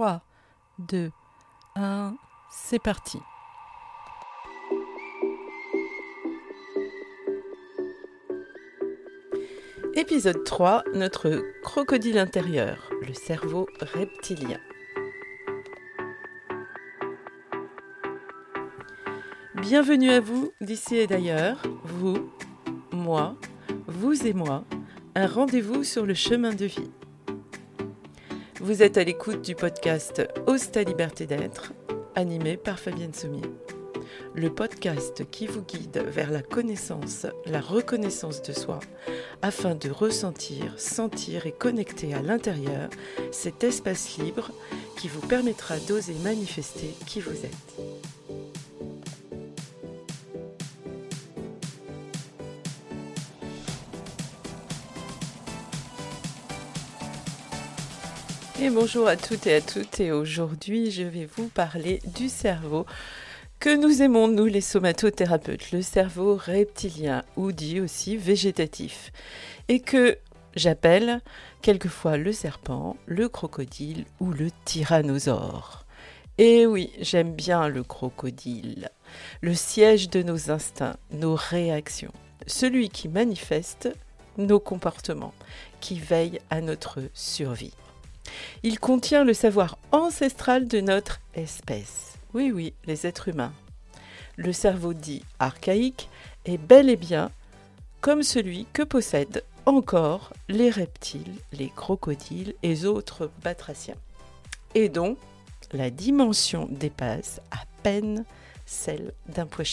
3, 2, 1, c'est parti. Épisode 3, notre crocodile intérieur, le cerveau reptilien. Bienvenue à vous d'ici et d'ailleurs, vous, moi, vous et moi, un rendez-vous sur le chemin de vie. Vous êtes à l'écoute du podcast Ose ta liberté d'être, animé par Fabienne Sommier. Le podcast qui vous guide vers la connaissance, la reconnaissance de soi, afin de ressentir, sentir et connecter à l'intérieur cet espace libre qui vous permettra d'oser manifester qui vous êtes. Et bonjour à toutes et à toutes et aujourd'hui je vais vous parler du cerveau que nous aimons nous les somatothérapeutes, le cerveau reptilien ou dit aussi végétatif et que j'appelle quelquefois le serpent, le crocodile ou le tyrannosaure. Et oui, j'aime bien le crocodile, le siège de nos instincts, nos réactions, celui qui manifeste nos comportements, qui veille à notre survie. Il contient le savoir ancestral de notre espèce. Oui, oui, les êtres humains. Le cerveau dit archaïque est bel et bien comme celui que possèdent encore les reptiles, les crocodiles et autres batraciens. Et dont la dimension dépasse à peine celle d'un pois.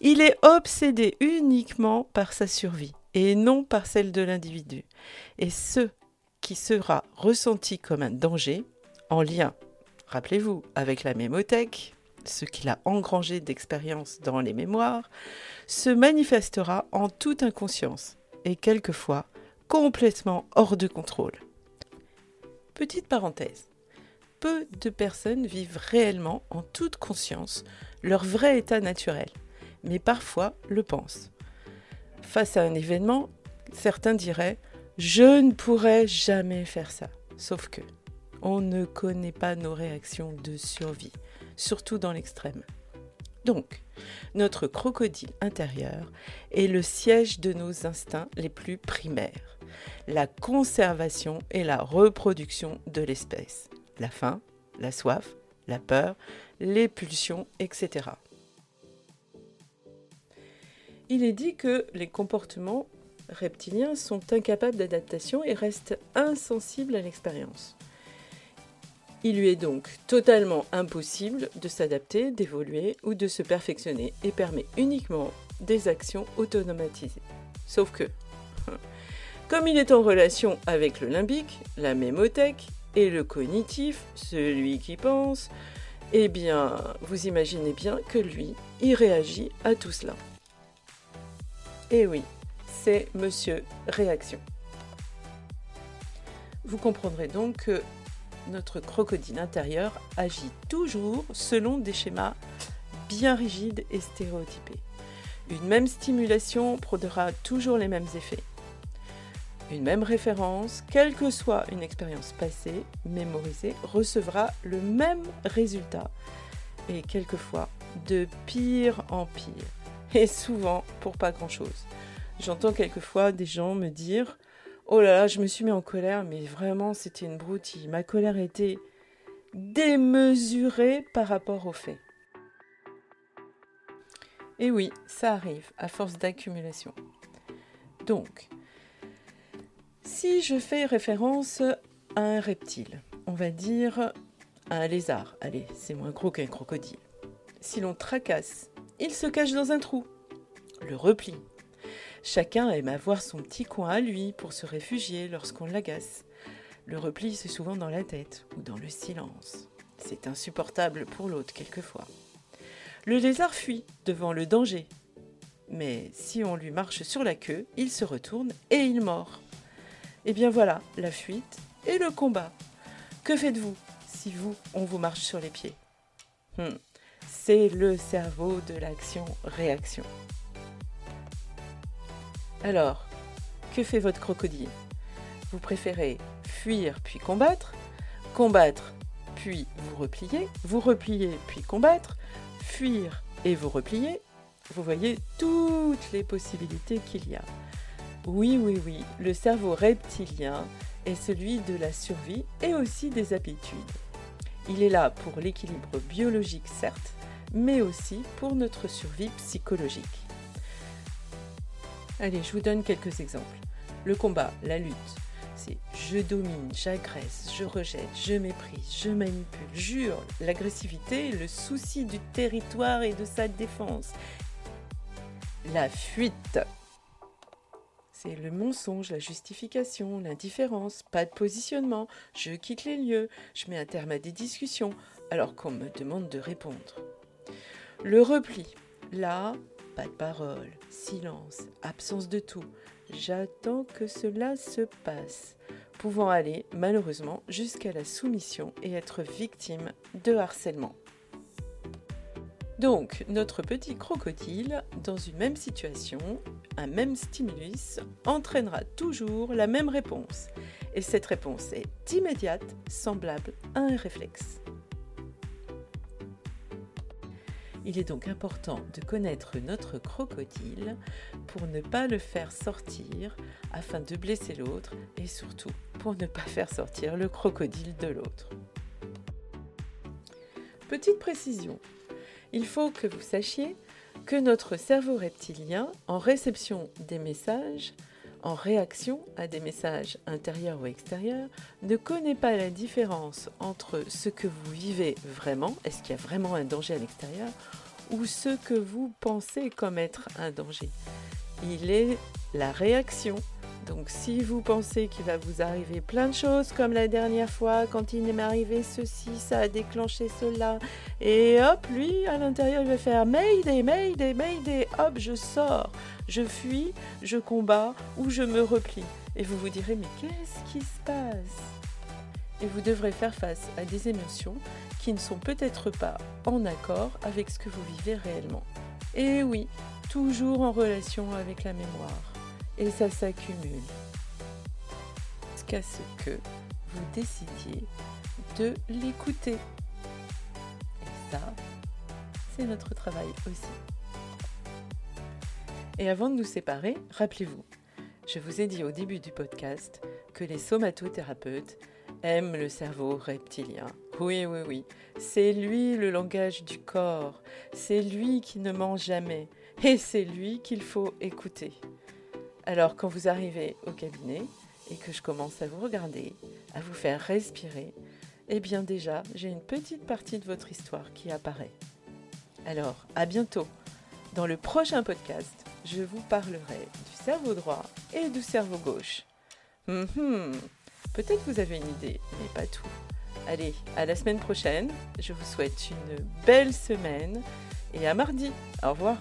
Il est obsédé uniquement par sa survie et non par celle de l'individu. Et ce, sera ressenti comme un danger en lien, rappelez-vous, avec la mémothèque, ce qu'il a engrangé d'expérience dans les mémoires, se manifestera en toute inconscience et quelquefois complètement hors de contrôle. Petite parenthèse. Peu de personnes vivent réellement en toute conscience leur vrai état naturel, mais parfois le pensent. Face à un événement, certains diraient je ne pourrais jamais faire ça. Sauf que on ne connaît pas nos réactions de survie, surtout dans l'extrême. Donc, notre crocodile intérieur est le siège de nos instincts les plus primaires, la conservation et la reproduction de l'espèce, la faim, la soif, la peur, les pulsions, etc. Il est dit que les comportements reptiliens sont incapables d'adaptation et restent insensibles à l'expérience. Il lui est donc totalement impossible de s'adapter, d'évoluer ou de se perfectionner et permet uniquement des actions autonomatisées. Sauf que, comme il est en relation avec le limbique, la mémothèque et le cognitif, celui qui pense, eh bien, vous imaginez bien que lui, il réagit à tout cela. Et oui, c'est Monsieur Réaction. Vous comprendrez donc que notre crocodile intérieur agit toujours selon des schémas bien rigides et stéréotypés. Une même stimulation produira toujours les mêmes effets. Une même référence, quelle que soit une expérience passée, mémorisée, recevra le même résultat. Et quelquefois, de pire en pire. Et souvent pour pas grand-chose. J'entends quelquefois des gens me dire Oh là là, je me suis mis en colère, mais vraiment, c'était une broutille. Ma colère était démesurée par rapport aux faits. Et oui, ça arrive à force d'accumulation. Donc, si je fais référence à un reptile, on va dire un lézard, allez, c'est moins gros qu'un crocodile. Si l'on tracasse, il se cache dans un trou, le replie, Chacun aime avoir son petit coin à lui pour se réfugier lorsqu'on l'agace. Le repli, c'est souvent dans la tête ou dans le silence. C'est insupportable pour l'autre quelquefois. Le lézard fuit devant le danger. Mais si on lui marche sur la queue, il se retourne et il mord. Et eh bien voilà, la fuite et le combat. Que faites-vous si vous, on vous marche sur les pieds? Hmm. C'est le cerveau de l'action-réaction. Alors, que fait votre crocodile? Vous préférez fuir puis combattre Combattre, puis vous replier, vous replier, puis combattre, fuir et vous replier. Vous voyez toutes les possibilités qu'il y a. Oui, oui, oui, le cerveau reptilien est celui de la survie et aussi des habitudes. Il est là pour l'équilibre biologique, certes, mais aussi pour notre survie psychologique. Allez, je vous donne quelques exemples. Le combat, la lutte, c'est je domine, j'agresse, je rejette, je méprise, je manipule, jure. L'agressivité, le souci du territoire et de sa défense. La fuite, c'est le mensonge, la justification, l'indifférence, pas de positionnement, je quitte les lieux, je mets un terme à des discussions alors qu'on me demande de répondre. Le repli, là, pas de parole, silence, absence de tout. J'attends que cela se passe, pouvant aller malheureusement jusqu'à la soumission et être victime de harcèlement. Donc, notre petit crocodile, dans une même situation, un même stimulus, entraînera toujours la même réponse. Et cette réponse est immédiate, semblable à un réflexe. Il est donc important de connaître notre crocodile pour ne pas le faire sortir afin de blesser l'autre et surtout pour ne pas faire sortir le crocodile de l'autre. Petite précision, il faut que vous sachiez que notre cerveau reptilien, en réception des messages, en réaction à des messages intérieurs ou extérieurs, ne connaît pas la différence entre ce que vous vivez vraiment, est-ce qu'il y a vraiment un danger à l'extérieur, ou ce que vous pensez comme être un danger. Il est la réaction donc si vous pensez qu'il va vous arriver plein de choses comme la dernière fois quand il m'est arrivé ceci, ça a déclenché cela et hop, lui à l'intérieur il va faire Mayday, Mayday, Mayday, hop, je sors, je fuis, je combats ou je me replie. Et vous vous direz mais qu'est-ce qui se passe? Et vous devrez faire face à des émotions qui ne sont peut-être pas en accord avec ce que vous vivez réellement. Et oui, toujours en relation avec la mémoire et ça s'accumule. Jusqu'à ce que vous décidiez de l'écouter. Et ça, c'est notre travail aussi. Et avant de nous séparer, rappelez-vous, je vous ai dit au début du podcast que les somatothérapeutes aiment le cerveau reptilien. Oui, oui, oui. C'est lui le langage du corps. C'est lui qui ne ment jamais. Et c'est lui qu'il faut écouter. Alors quand vous arrivez au cabinet et que je commence à vous regarder, à vous faire respirer, eh bien déjà, j'ai une petite partie de votre histoire qui apparaît. Alors, à bientôt. Dans le prochain podcast, je vous parlerai du cerveau droit et du cerveau gauche. Mhm. Peut-être vous avez une idée, mais pas tout. Allez, à la semaine prochaine. Je vous souhaite une belle semaine et à mardi. Au revoir.